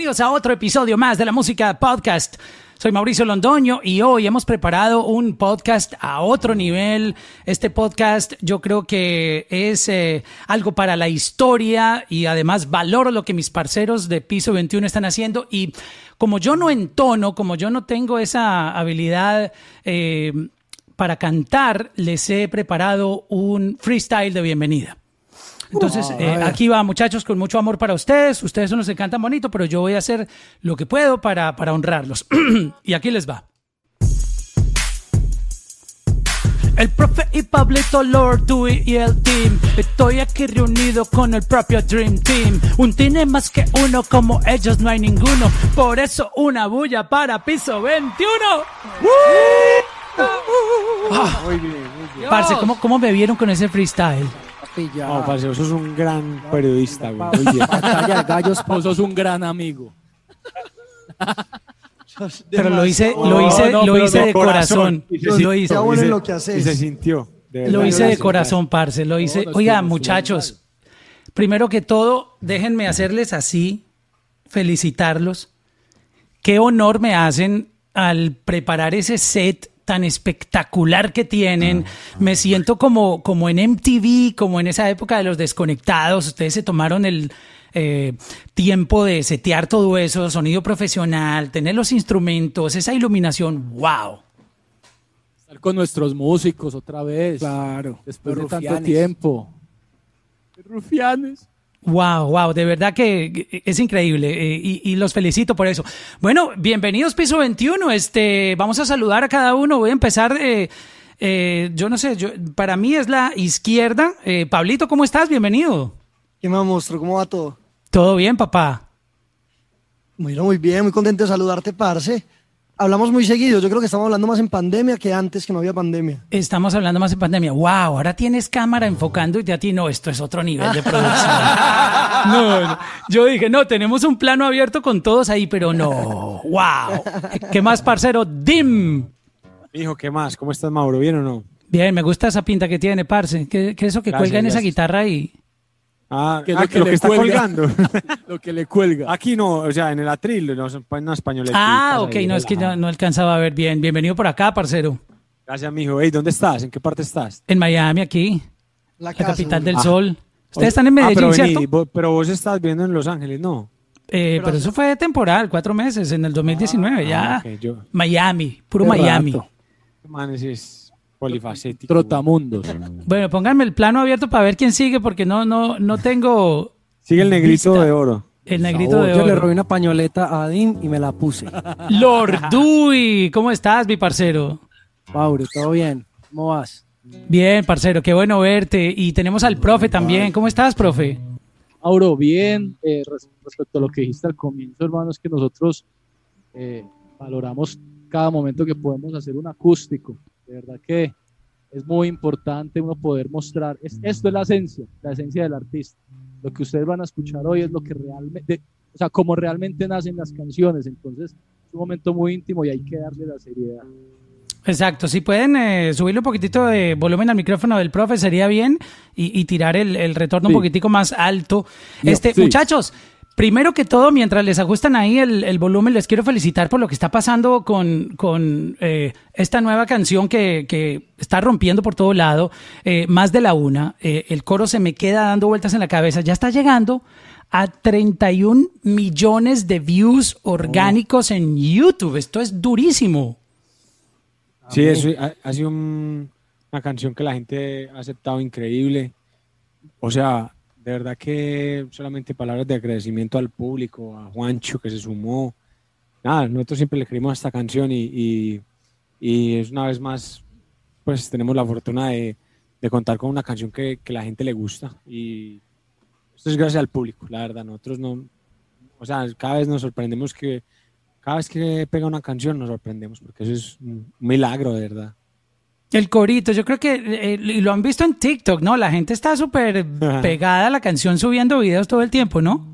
Bienvenidos a otro episodio más de la música podcast. Soy Mauricio Londoño y hoy hemos preparado un podcast a otro nivel. Este podcast yo creo que es eh, algo para la historia y además valoro lo que mis parceros de Piso 21 están haciendo y como yo no entono, como yo no tengo esa habilidad eh, para cantar, les he preparado un freestyle de bienvenida. Entonces, eh, aquí va, muchachos, con mucho amor para ustedes. Ustedes son los que cantan bonito, pero yo voy a hacer lo que puedo para, para honrarlos. y aquí les va. El profe y Pablito Lord, Dewey y el team. Estoy aquí reunido con el propio Dream Team. Un tiene más que uno, como ellos no hay ninguno. Por eso una bulla para piso 21. Ah. Muy bien, muy bien. Parce, ¿cómo, ¿cómo me vieron con ese freestyle? No, parce, vos sos un gran periodista, güey. Muy bien. gallos, vos sos un gran amigo. Pero lo hice, lo hice, lo hice de corazón. Lo hice. lo que haces. Y se sintió. Lo hice de corazón, parce. Lo hice. Oiga, muchachos, primero que todo, déjenme hacerles así, felicitarlos. Qué honor me hacen al preparar ese set tan espectacular que tienen. Ah, me siento como, como en MTV, como en esa época de los desconectados. Ustedes se tomaron el eh, tiempo de setear todo eso, sonido profesional, tener los instrumentos, esa iluminación. ¡Wow! Estar con nuestros músicos otra vez. Claro. Después de tanto tiempo. Rufianes. Wow, wow, de verdad que es increíble eh, y, los felicito por eso. Bueno, bienvenidos Piso 21, este, vamos a saludar a cada uno, voy a empezar, eh, eh, yo no sé, yo, para mí es la izquierda. Pablito, ¿cómo estás? Bienvenido. ¿Qué más, monstruo? ¿Cómo va todo? Todo bien, papá. Muy, muy bien, muy contento de saludarte, parce hablamos muy seguido. Yo creo que estamos hablando más en pandemia que antes que no había pandemia. Estamos hablando más en pandemia. Wow, ahora tienes cámara enfocando y a ti no, esto es otro nivel de producción. no, yo dije, no, tenemos un plano abierto con todos ahí, pero no. Wow. ¿Qué más, parcero? Dim. Hijo, ¿qué más? ¿Cómo estás, Mauro? ¿Bien o no? Bien, me gusta esa pinta que tiene, parce. ¿Qué, es eso que cuelga en esa guitarra ahí? Ah, que, lo, ah, que, está colgando. lo que le cuelga. Aquí no, o sea, en el atril, no, en español. Ah, ok, no, es que no, alcanzaba a ver bien. Bienvenido por acá, parcero. Gracias, mijo. Hey, ¿dónde estás? ¿En qué parte estás? En Miami, aquí. La, capital del sol. Ustedes están en Medellín, ah, pero ¿cierto? pero vos estás viviendo en Los Ángeles, ¿no? Eh, pero, eso fue temporal, cuatro meses, en el 2019, ah, ya. Miami, puro Miami. Manes es Polifacético. Trotamundos. Bueno, pónganme el plano abierto para ver quién sigue, porque no, no, no tengo. Sigue el negrito de oro. El negrito de oro. Yo le robé una pañoleta a Adin y me la puse. Lord Dewey, ¿cómo estás, mi parcero? Mauro, ¿todo bien? ¿Cómo vas? Bien, parcero, qué bueno verte. Y tenemos al profe también. ¿Cómo estás, profe? Mauro, bien. Eh, respecto a lo que dijiste al comienzo, hermano, es que nosotros eh, valoramos cada momento que podemos hacer un acústico. De verdad que es muy importante uno poder mostrar, es, esto es la esencia, la esencia del artista. Lo que ustedes van a escuchar hoy es lo que realmente, o sea, como realmente nacen las canciones. Entonces, es un momento muy íntimo y hay que darle la seriedad. Exacto, si pueden eh, subirle un poquitito de volumen al micrófono del profe sería bien y, tirar el, retorno un poquitico más alto. este, Muchachos, Primero que todo, mientras les ajustan ahí el, volumen, les quiero felicitar por lo que está pasando con, con eh, esta nueva canción que, que, está rompiendo por todo lado, eh, más de la una. Eh, el coro se me queda dando vueltas en la cabeza. Ya está llegando a 31 millones de views orgánicos en YouTube. Esto es durísimo. Sí, eso ha, sido una canción que la gente ha aceptado increíble. O sea, de verdad que solamente palabras de agradecimiento al público, a Juancho que se sumó. Nada, nosotros siempre le escribimos esta canción y, y, es una vez más, pues tenemos la fortuna de, de contar con una canción que, que, la gente le gusta y esto es gracias al público, la verdad. Nosotros no, o sea, cada vez nos sorprendemos que, cada vez que pega una canción nos sorprendemos porque eso es un milagro, de verdad. El corito, yo creo que eh, lo han visto en TikTok, ¿no? La gente está súper pegada a la canción subiendo videos todo el tiempo, ¿no?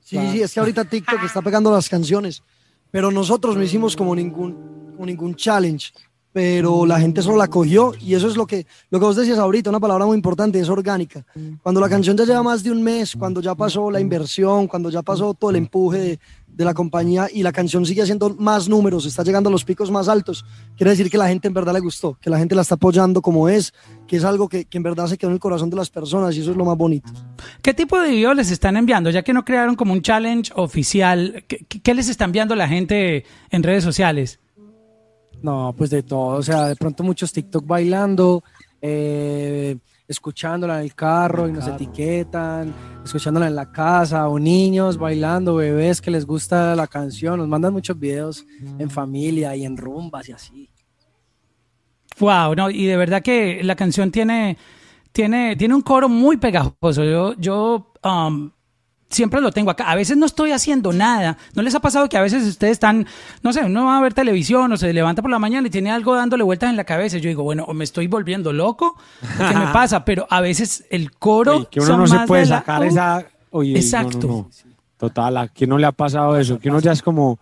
Sí, sí, es que ahorita TikTok está pegando las canciones, pero nosotros no hicimos como ningún, como ningún challenge. pero la gente solo la cogió y eso es lo que, lo que vos decías ahorita, una palabra muy importante, es orgánica. Cuando la canción ya lleva más de un mes, cuando ya pasó la inversión, cuando ya pasó todo el empuje de, de la compañía y la canción sigue haciendo más números, está llegando a los picos más altos, quiere decir que la gente en verdad le gustó, que la gente la está apoyando como es, que es algo que, que en verdad se quedó en el corazón de las personas y eso es lo más bonito. ¿Qué tipo de videos les están enviando? Ya que no crearon como un challenge oficial, ¿qué, qué les está enviando la gente en redes sociales? No, pues de todo, o sea, de pronto muchos TikTok bailando, eh, escuchándola en el carro y nos etiquetan, escuchándola en la casa, o niños bailando, bebés que les gusta la canción, nos mandan muchos videos en familia y en rumbas y así. Wow, no, y de verdad que la canción tiene, tiene, tiene un coro muy pegajoso. Yo, yo um, siempre lo tengo acá. A veces no estoy haciendo nada. ¿No les ha pasado que a veces ustedes están, no sé, uno va a ver televisión o se levanta por la mañana y tiene algo dándole vueltas en la cabeza? Y yo digo, bueno, o me estoy volviendo loco, ¿o ¿qué me pasa? Pero a veces el coro. Oye, que uno no se puede la- sacar esa. Oye, Exacto. no, no, no. Total, ¿a quién no le ha pasado eso? Que uno ya es como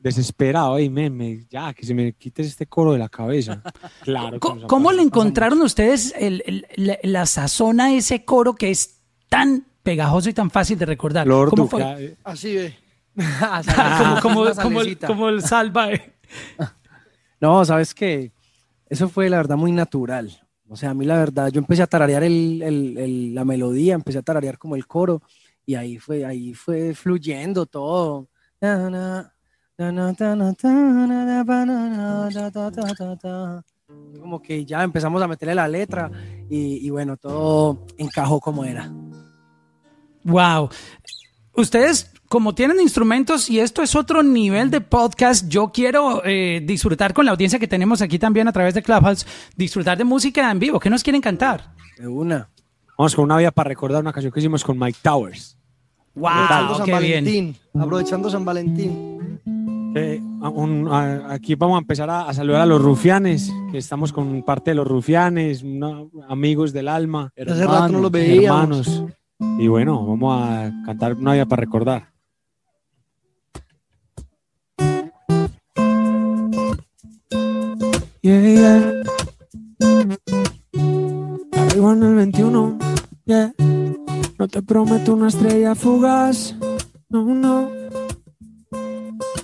desesperado. Ey, me, me- ya, que se me quites este coro de la cabeza. Claro. ¿Cómo pasado. le encontraron ustedes el- el- la, la sazón a ese coro que es tan pegajoso y tan fácil de recordar? Lord ¿Cómo Duca, fue? eh, Así ve. como, como, como, el, como el salvae. No, sabes qué, eso fue la verdad muy natural. O sea, a mí la verdad, yo empecé a tararear el, el- el- la melodía, empecé a tararear como el coro y ahí fue, ahí fue fluyendo todo. Como que ya empezamos a meterle la letra y, y bueno, todo encajó como era. Wow. Ustedes, como tienen instrumentos y esto es otro nivel de podcast, yo quiero eh, disfrutar con la audiencia que tenemos aquí también a través de Clubhouse, disfrutar de música en vivo. ¿Qué nos quieren cantar? De una. Vamos con una vía para recordar una canción que hicimos con Mike Towers. Aprovechando Wow, San qué bien. Valentín. Aprovechando San Valentín. Eh, a- un- a- aquí vamos a empezar a, a saludar a los rufianes, que estamos con parte de los rufianes, una- amigos del alma, Hace rato no los veíamos. hermanos. Y bueno, vamos a cantar una vía para recordar. Yeah, yeah. Arriba en el 21, yeah. No te prometo una estrella fugaz, no, no.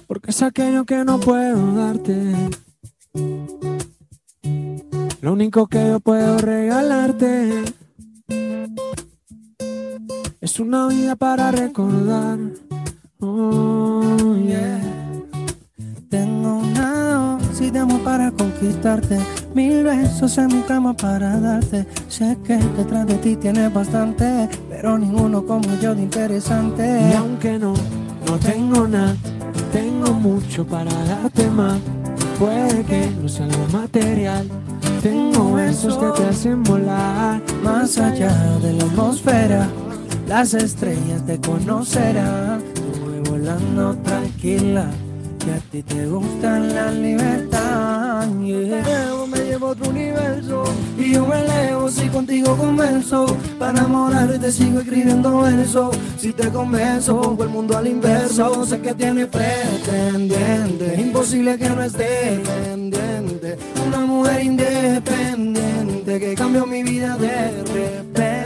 Porque es aquello que no puedo darte. Lo único que yo puedo regalarte es una vida para recordar. Oh, yeah. Tengo una dosis de amor para conquistarte, mil besos en mi cama para darte. Sé que detrás de ti tienes bastante, pero ninguno como yo de Y interesante. aunque no, no tengo nada, tengo mucho para darte más. Puede que no sea algo material. Tengo besos que te hacen volar Más allá de la atmósfera, las estrellas te conocerán. Tú voy volando tranquila, que a ti te gusta la libertad. yeah. Me llevo otro universo. Y yo me elevo si contigo convenzo Para enamorarte sigo escribiendo verso. Si te convenzo, pongo el mundo al inverso. Sé que tiene pretendiente. Imposible que no esté pendiente. Una mujer independiente que cambió mi vida de repente.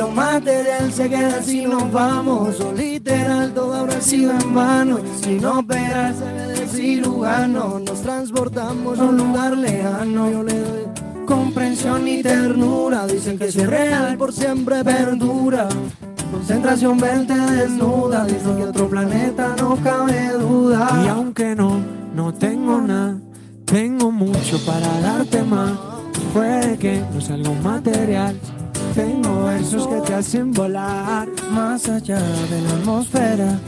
Lo material se queda si nos vamos. O literal, todo habrá sido en vano. Si no operas, se ve de cirujano. Nos transportamos a un lugar lejano. Yo le doy comprensión y ternura. Dicen que si es real por siempre perdura. Concentración verte desnuda. Dicen que otro planeta no cabe Y duda. aunque no, no tengo nada, tengo mucho para darte más. Puede que no sea algo material, tengo versos que te hacen volar. Más allá de la atmósfera,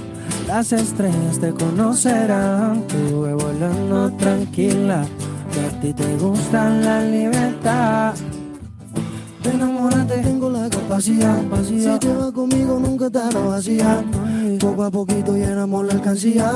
las estrellas te conocerán. Tú ve volando tranquila, que a ti te gusta la libertad. Te enamorarte, tengo la capacidad. Si te vas conmigo, nunca te hará vacía. Poco a poquito llenamos la alcancía.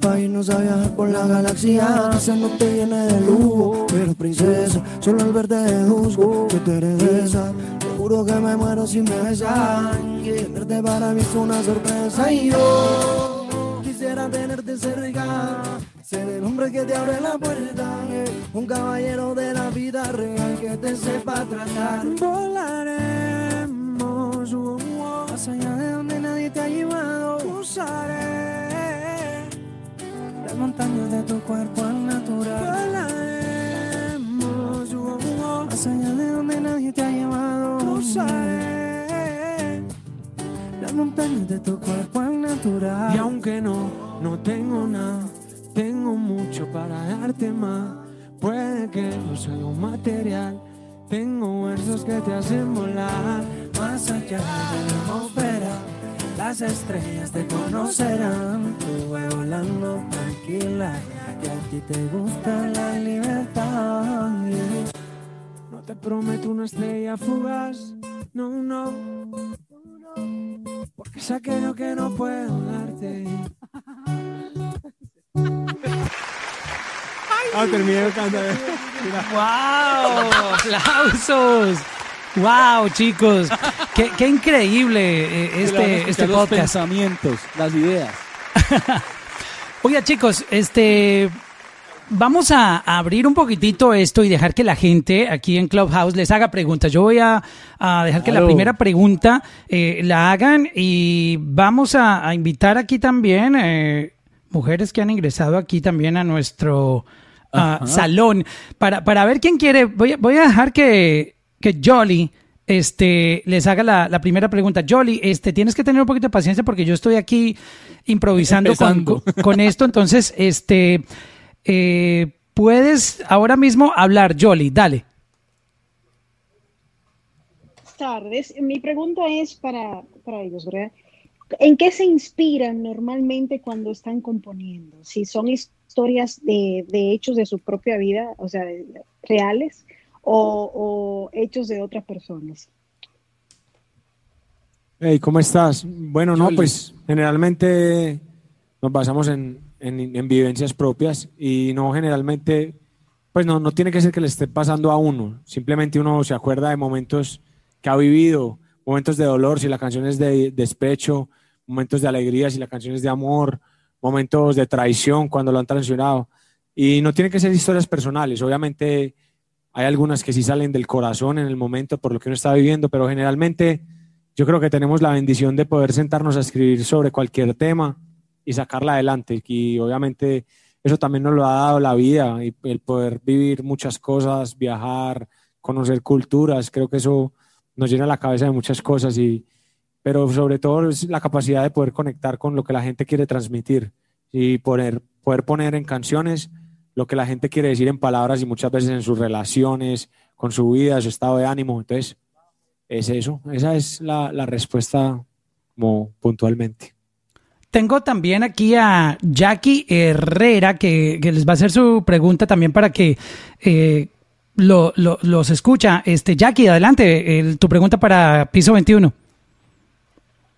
Pa' irnos a viajar por la galaxia. Quizás no te llene de lujo, pero princesa, solo al verte deduzco que tú eres. Te juro que me muero si me besas. Tenerte para mí es una sorpresa. Y yo quisiera tenerte cerca. Ser el hombre que te abre la puerta. Un caballero de la vida real que te sepa tratar. Volaremos uh, Más allá de donde nadie te ha llevado. usaré, Las montañas de tu cuerpo al natural. volaremos Más allá de donde nadie te ha llevado. usaré. Las montañas de tu cuerpo al natural. Y aunque no, no tengo nada, tengo mucho para darte más. Puede que no sea lo material, tengo versos que te hacen volar. Más allá de la atmósfera, las estrellas te conocerán. Tú vas volando tranquila, que a ti te gusta la libertad. No te prometo una estrella fugaz, no, no, porque es aquello que no puedo darte. Ah, terminé el canto. ¡Wow! ¡Aplausos! ¡Wow, chicos! ¡Qué, qué increíble eh, este, este los podcast! pensamientos, las ideas. Oiga, chicos, este. Vamos a abrir un poquitito esto y dejar que la gente aquí en Clubhouse les haga preguntas. Yo voy a, a dejar que la primera pregunta eh, la hagan y vamos a, a invitar aquí también eh, mujeres que han ingresado aquí también a nuestro salón para, para ver quién quiere. Voy, a- voy a dejar que, que Jolly este, les haga la, la primera pregunta. Jolly, este, tienes que tener un poquito de paciencia porque yo estoy aquí improvisando con, con- esto. Entonces, este, eh, puedes ahora mismo hablar, Jolly, dale. Buenas tardes. Mi pregunta es para, para ellos, ¿verdad? ¿En qué se inspiran normalmente cuando están componiendo? Si son historias de, de hechos de su propia vida, o sea, de- reales, o, o hechos de otras personas. Hey, ¿cómo estás? Bueno, no, pues generalmente nos basamos en, en- en vivencias propias y no generalmente, pues no, no tiene que ser que le esté pasando a uno, simplemente uno se acuerda de momentos que ha vivido, momentos de dolor, si la canción es de despecho, momentos de alegría, si la canción es de amor, momentos de traición cuando lo han traicionado. Y no tiene que ser historias personales, obviamente hay algunas que sí salen del corazón en el momento por lo que uno está viviendo, pero generalmente yo creo que tenemos la bendición de poder sentarnos a escribir sobre cualquier tema y sacarla adelante. Y obviamente eso también nos lo ha dado la vida y el poder vivir muchas cosas, viajar, conocer culturas. Creo que eso nos llena la cabeza de muchas cosas y pero sobre todo es la capacidad de poder conectar con lo que la gente quiere transmitir y poder, poder poner en canciones lo que la gente quiere decir en palabras y muchas veces en sus relaciones, con su vida, su estado de ánimo. Entonces, es eso, esa es la, respuesta como puntualmente. Tengo también aquí a Jackie Herrera que, les va a hacer su pregunta también para que eh, lo, lo- los escucha. Este, Jackie, adelante, el- tu pregunta para Piso 21.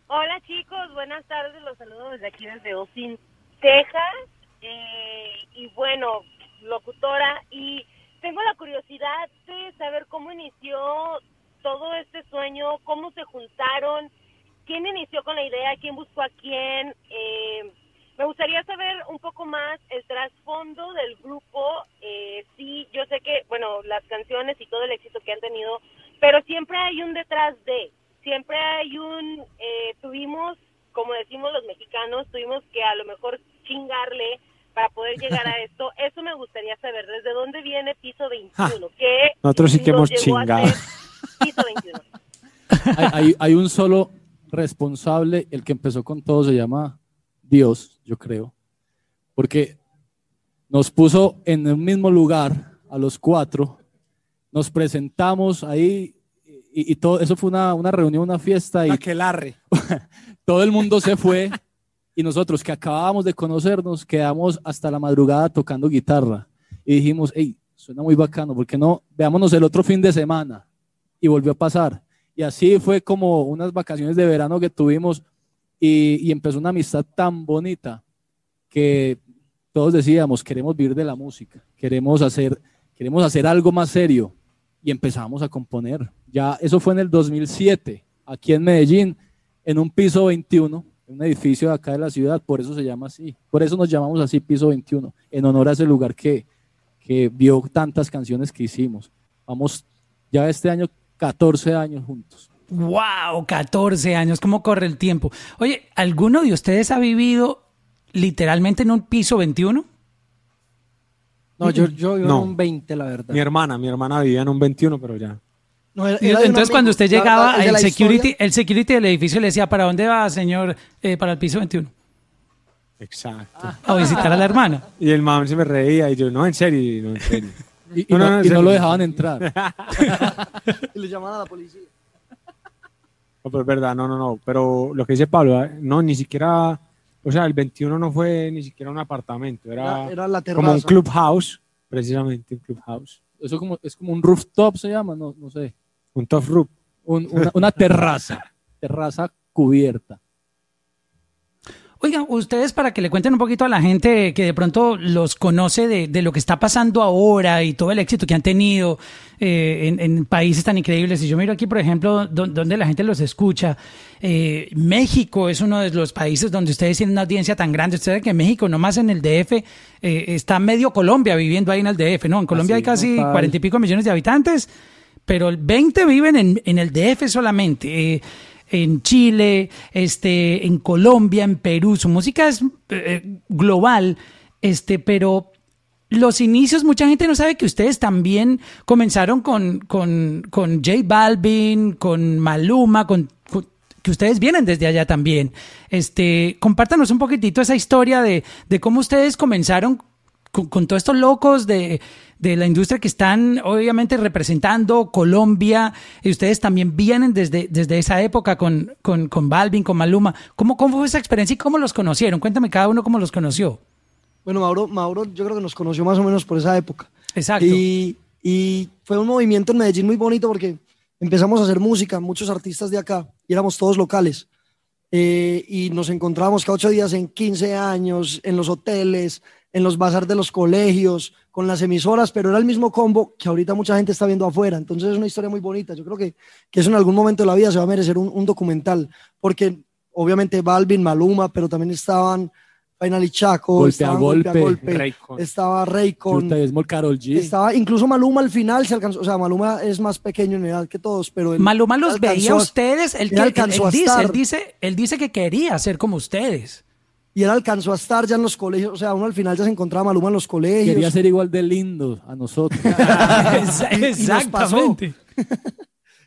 Hola chicos, buenas tardes, los saludo desde aquí desde Austin, Texas. Eh, y bueno, locutora, y tengo la curiosidad de saber cómo inició todo este sueño, cómo se juntaron, quién inició con la idea, quién buscó a quién. Eh, me gustaría saber un poco más el trasfondo del grupo. Eh, sí, yo sé que, bueno, las canciones y todo el éxito que han tenido, pero siempre hay un detrás de, siempre hay un, eh, tuvimos, como decimos los mexicanos, tuvimos que a lo mejor chingarle para poder llegar a esto. Eso me gustaría saber, ¿desde dónde viene Piso 21? ¿Qué Nosotros sí que hemos chingado. Piso 21. hay, hay- hay un solo responsable, el que empezó con todo se llama Dios, yo creo, porque nos puso en el mismo lugar a los cuatro, nos presentamos ahí y, y todo eso fue una, una reunión, una fiesta y Aquelarre. todo el mundo se fue y nosotros que acabábamos de conocernos quedamos hasta la madrugada tocando guitarra y dijimos, hey, suena muy bacano, ¿por qué no? Veámonos el otro fin de semana y volvió a pasar. Y así fue como unas vacaciones de verano que tuvimos y, y empezó una amistad tan bonita que todos decíamos, queremos vivir de la música, queremos hacer, queremos hacer algo más serio y empezamos a componer. Ya eso fue en el 2007, aquí en Medellín, en un piso 21, en un edificio de acá de la ciudad, por eso se llama así. Por eso nos llamamos así Piso 21, en honor a ese lugar que, que vio tantas canciones que hicimos. Vamos ya este año 14 años juntos. ¡Wow! 14 años, ¿cómo corre el tiempo? Oye, ¿alguno de ustedes ha vivido literalmente en un piso 21? No, yo, yo vivo No. en un 20, la verdad. Mi hermana, mi hermana vivía en un 21, pero ya. No, era- era de un Entonces, cuando usted La llegaba, de el la security, historia- el security del edificio le decía, ¿para dónde va, señor? Eh, para el piso 21. Exacto. A visitar a la hermana. Y el man se me reía y yo, no, en serio, y no, en serio. Y, y No, no, no, no, y no lo dejaban entrar. Y le llamaban a la policía. No, pero es verdad, no, no, no. Pero lo que dice Pablo, ¿eh? no, ni siquiera, o sea, el 21 no fue ni siquiera un apartamento, era, Era, era la terraza. como un clubhouse, precisamente un clubhouse. Eso como, es como un rooftop, se llama, no, no sé. Un top roof. Un- una, una terraza. terraza cubierta. Oigan, ustedes para que le cuenten un poquito a la gente que de pronto los conoce de, de lo que está pasando ahora y todo el éxito que han tenido eh, en, en países tan increíbles. Y yo miro aquí, por ejemplo, don- donde la gente los escucha. Eh, México es uno de los países donde ustedes tienen una audiencia tan grande. Ustedes saben que México, nomás en el DF, eh, está medio Colombia viviendo ahí en el DF, ¿no? En Colombia Así, hay casi cuarenta y pico millones de habitantes, pero el 20 viven en, en el DF solamente. Eh, en Chile, este, en Colombia, en Perú. Su música es eh, global, este, pero los inicios, mucha gente no sabe que ustedes también comenzaron con, con, con J Balvin, con Maluma, con, con- que ustedes vienen desde allá también. Este, compártanos un poquitito esa historia de, de cómo ustedes comenzaron con, con todos estos locos de, de la industria que están obviamente representando Colombia, y ustedes también vienen desde, desde esa época con, con, con Balvin, con Maluma. ¿Cómo, ¿Cómo fue esa experiencia y cómo los conocieron? Cuéntame cada uno cómo los conoció. Bueno, Mauro, Mauro yo creo que nos conoció más o menos por esa época. Exacto. Y, y fue un movimiento en Medellín muy bonito porque empezamos a hacer música, muchos artistas de acá, y éramos todos locales. Eh, y nos encontrábamos cada ocho días en 15 años, en los hoteles, en los bazar de los colegios, con las emisoras, pero era el mismo combo que ahorita mucha gente está viendo afuera. Entonces es una historia muy bonita. Yo creo que, que eso en algún momento de la vida se va a merecer un, un documental, porque obviamente Balvin, Maluma, pero también estaban Final y Chaco, Golpe a estaban golpe, Raycon. estaba Raycon, G. estaba incluso Maluma al final se alcanzó, o sea, Maluma es más pequeño en edad que todos, pero él Maluma los alcanzó veía a ustedes, él, él que- él- alcanzó él a dice, estar. él dice, él dice que quería ser como ustedes. Y él alcanzó a estar ya en los colegios, o sea, uno al final ya se encontraba Maluma en los colegios. Quería ser igual de lindo a nosotros. Exa- y nos Exactamente.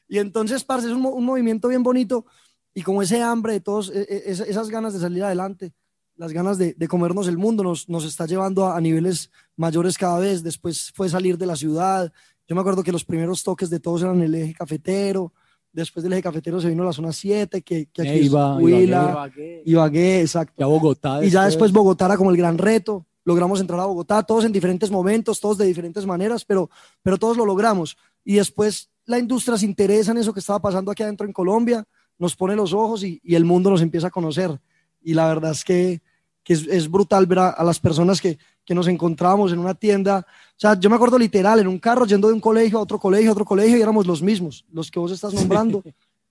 Y entonces, parce, es un, un movimiento bien bonito y como ese hambre de todos, e- e- esa- esas ganas de salir adelante, las ganas de, de comernos el mundo nos, nos está llevando a, a niveles mayores cada vez. Después fue salir de la ciudad. Yo me acuerdo que los primeros toques de todos eran el eje cafetero. Después del eje cafetero se vino la zona 7, que, que aquí Neiva, es Huila, Ibagué. Ibagué, exacto. Ya Bogotá. Y ya después Bogotá era como el gran reto. Logramos entrar a Bogotá, todos en diferentes momentos, todos de diferentes maneras, pero, pero todos lo logramos. Y después la industria se interesa en eso que estaba pasando aquí adentro en Colombia, nos pone los ojos y, y el mundo nos empieza a conocer. Y la verdad es que, que es, es brutal ver a, a las personas que, que nos encontramos en una tienda. O sea, yo me acuerdo literal, en un carro yendo de un colegio a otro colegio, a otro colegio, y éramos los mismos, los que vos estás nombrando.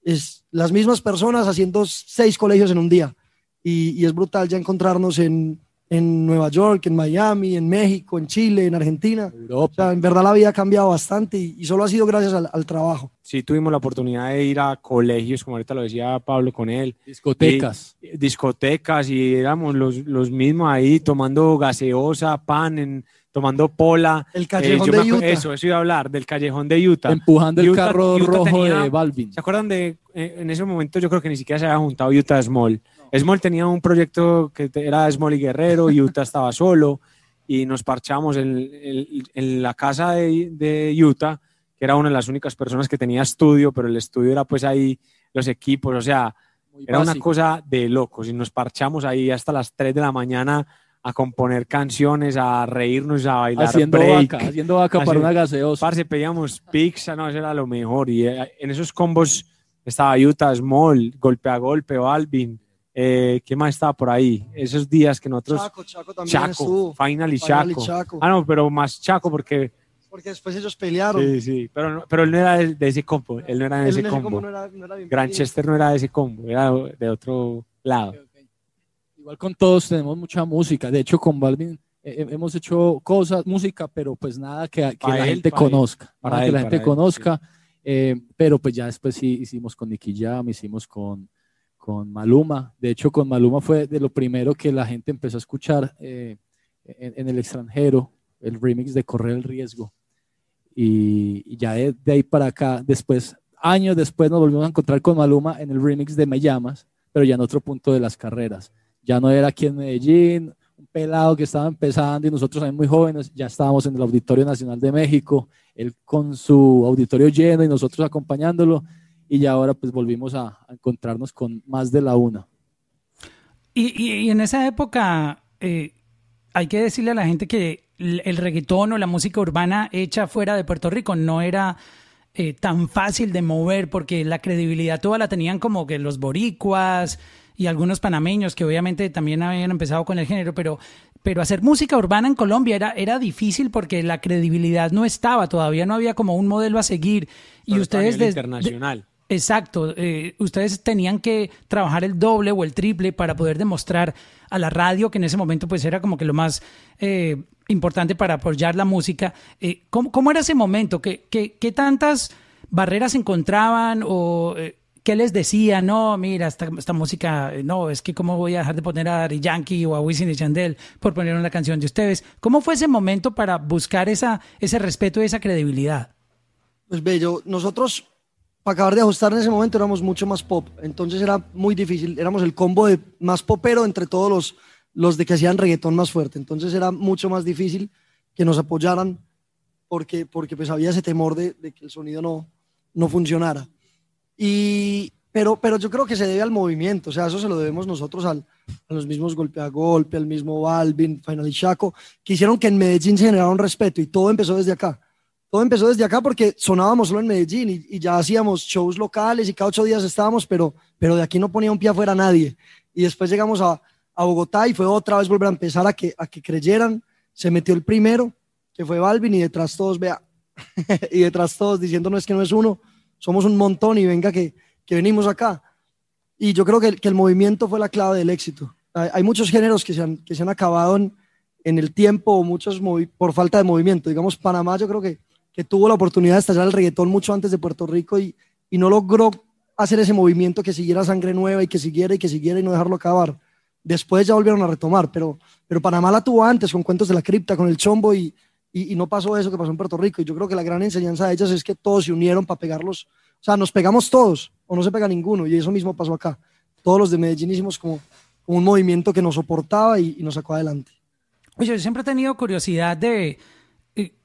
Es las mismas personas haciendo seis colegios en un día y, y es brutal ya encontrarnos en, en Nueva York, en Miami, en México, en Chile, en Argentina. O Europa. sea, en verdad la vida ha cambiado bastante y, y solo ha sido gracias al, al trabajo. Sí, tuvimos la oportunidad de ir a colegios, como ahorita lo decía Pablo con él. Discotecas. Y- discotecas y éramos los, los mismos ahí tomando gaseosa, pan, en- tomando pola. El callejón yo de me Utah. Eso, eso iba a hablar, del callejón de Utah. Empujando el Utah- carro Utah rojo tenía- de Balvin. ¿Se acuerdan de, eh, en ese momento yo creo que ni siquiera se había juntado Utah Small? Small tenía un proyecto que era Small y Guerrero, Utah estaba solo y nos parchamos en, en- en la casa de, de Utah, que era una de las únicas personas que tenía estudio, pero el estudio era pues ahí los equipos, o sea, Muy era una cosa de locos y nos parchamos ahí hasta las 3 de la mañana a componer canciones, a reírnos, a bailar Haciendo break. vaca, haciendo vaca para una gaseosa. Parce, pedíamos pizza, no, eso era lo mejor. Y eh, en esos combos estaba Utah, Small, golpe a golpe, Balvin. Eh, ¿Qué más estaba por ahí? Esos días que nosotros. Chaco, Chaco también Chaco, estuvo. Final y Final Chaco. Chaco. Ah, no, pero más Chaco porque. Porque después ellos pelearon. Sí, sí. Pero, no- pero él no era de, de ese combo. Él no era de Él ese en ese combo. combo no era- no era Granchester no era de ese combo, era de otro lado. Igual con todos tenemos mucha música. De hecho, con Balvin eh, hemos hecho cosas, música, pero pues nada que, que la él, gente para él. conozca. Para él, que la para gente él, conozca. Eh, pero pues ya después sí hicimos con Nicky Jam, hicimos con, con Maluma. De hecho, con Maluma fue de lo primero que la gente empezó a escuchar eh, en, el extranjero, el remix de Correr el Riesgo. Y, ya de, ahí para acá, después, años después nos volvimos a encontrar con Maluma en el remix de Me Llamas, pero ya en otro punto de las carreras. Ya no era aquí en Medellín, un pelado que estaba empezando y nosotros muy jóvenes, ya estábamos en el Auditorio Nacional de México, él con su auditorio lleno y nosotros acompañándolo, y ya ahora pues volvimos a, a encontrarnos con más de la una. Y, y- y en esa época eh, hay que decirle a la gente que el, el reggaetón o la música urbana hecha fuera de Puerto Rico no era eh, tan fácil de mover porque la credibilidad toda la tenían como que los boricuas y algunos panameños que obviamente también habían empezado con el género, pero, pero hacer música urbana en Colombia era, era difícil porque la credibilidad no estaba, todavía no había como un modelo a seguir. Y ustedes. Exacto, eh, ustedes tenían que trabajar el doble o el triple para poder demostrar a la radio, que en ese momento pues era como que lo más eh, importante para apoyar la música. Eh, ¿cómo, era ese momento? ¿Qué, qué, tantas barreras encontraban o qué les decían? No, mira, esta, música, no, es que cómo voy a dejar de poner a Daddy Yankee o a Wisin y Yandel por poner una canción de ustedes. ¿Cómo fue ese momento para buscar esa, ese respeto y esa credibilidad? Pues bello, nosotros para acabar de ajustar en ese momento éramos mucho más pop, entonces era muy difícil, éramos el combo de más popero entre todos los, los de que hacían reggaetón más fuerte, entonces era mucho más difícil que nos apoyaran porque, porque pues había ese temor de, de que el sonido no, no funcionara. Y, pero, pero yo creo que se debe al movimiento, o sea, eso se lo debemos nosotros al, a los mismos golpe a golpe, al mismo Balvin, Final y Chaco, que hicieron que en Medellín se generara un respeto y todo empezó desde acá. Todo empezó desde acá porque sonábamos solo en Medellín y, y ya hacíamos shows locales y cada ocho días estábamos, pero, pero de aquí no ponía un pie afuera nadie. Y después llegamos a, a Bogotá y fue otra vez volver a empezar a que, a que creyeran. Se metió el primero, que fue Balvin, y detrás todos, vea, y detrás todos diciendo no es que no es uno, somos un montón y venga que, que venimos acá. Y yo creo que, que el movimiento fue la clave del éxito. Hay, hay muchos géneros que se han, que se han acabado en, en el tiempo muchos por falta de movimiento. Digamos, Panamá yo creo que, que tuvo la oportunidad de estallar el reggaetón mucho antes de Puerto Rico y, y no logró hacer ese movimiento que siguiera sangre nueva y que siguiera y que siguiera y no dejarlo acabar. Después ya volvieron a retomar, pero, pero Panamá la tuvo antes con Cuentos de la Cripta, con el Chombo y, y, no pasó eso que pasó en Puerto Rico. Y yo creo que la gran enseñanza de ellas es que todos se unieron para pegarlos. O sea, nos pegamos todos o no se pega ninguno y eso mismo pasó acá. Todos los de Medellín hicimos como, como un movimiento que nos soportaba y, y nos sacó adelante. Oye, yo siempre he tenido curiosidad de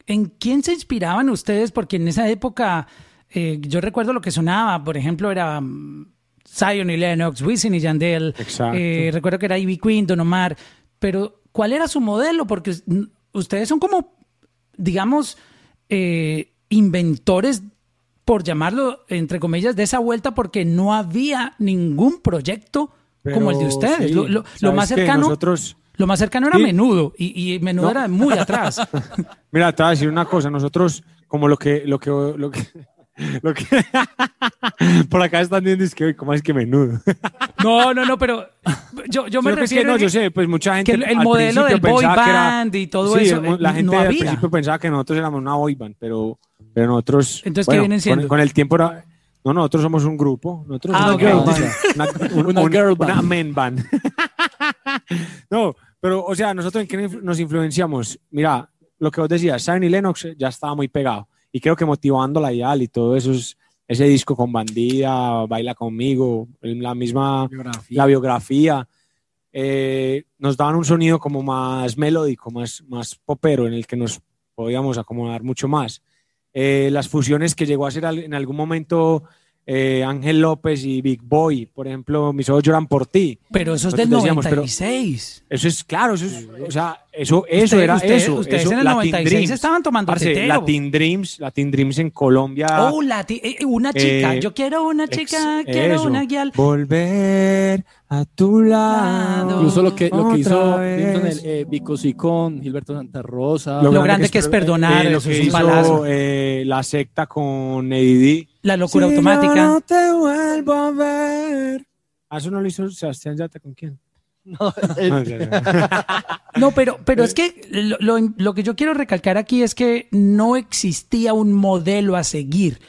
en quién se inspiraban ustedes, porque en esa época eh, yo recuerdo lo que sonaba, por ejemplo, era mm, Zion y Lennox, Wisin y Yandel, Exacto. eh, recuerdo que era Ivy Queen, Don Omar, pero ¿cuál era su modelo? Porque ustedes son como, digamos, eh, inventores, por llamarlo entre comillas, de esa vuelta, porque no había ningún proyecto como el de ustedes. sí, lo, lo- lo ¿sabes más cercano... Nosotros, Lo más cercano era Sí. menudo y, y menudo No. era muy atrás. mira, te voy a decir una cosa. Nosotros, como lo que, lo que, lo que, lo que por acá están viendo es que, "Uy, ¿cómo es que menudo? No, no, no, pero yo, yo me Sino que es que refiero no, que- yo sé, pues mucha gente que el- el al modelo del boy que era- band y todo Sí, eso, La eh, gente no al había. principio pensaba que nosotros éramos una boy band, pero, pero nosotros. Entonces, ¿qué bueno, vienen con- siendo? Con, el tiempo era. No, nosotros somos un grupo. Nosotros Ah, somos ok. una, Girl band, una, un- Una un- girl una band. men band. no, pero, o sea, nosotros en qué nos influenciamos. Mira, lo que vos decías, y Lennox ya estaba muy pegado. Y creo que motivando la IAL y todo eso, es- ese disco con Bandida, Baila conmigo, la misma Biografía. la biografía, eh, nos daban un sonido como más melódico, más, más popero, en el que nos podíamos acomodar mucho más. Eh, las fusiones que llegó a hacer en algún momento eh, Ángel López y Big Boy, por ejemplo, Mis ojos lloran por ti. Pero eso es del Nosotros decíamos, pero- 96. Eso es claro, eso es, o sea, eso, eso Ustedes- era ustedes- eso. ustedes eso, en el Latin 96 Dreams. estaban tomando Parce, tetero. Latin Dreams, Latin Dreams en Colombia. Oh, la ti- eh, una chica. Eh, yo quiero una chica, Ex- quiero eso. una guial. Volver a tu lado. Incluso lo que, lo que hizo eh, Vico con Gilberto Santa Rosa. Lo grande que es perdonar, eh, lo eso que es un hizo, balazo. eh, la secta con Eddie. La locura Si automática. yo no te vuelvo a ver. Ah, eso no lo hizo Sebastián Yatra con quién? No, eh, No, pero, pero es que lo, lo- lo que yo quiero recalcar aquí es que no existía un modelo a seguir.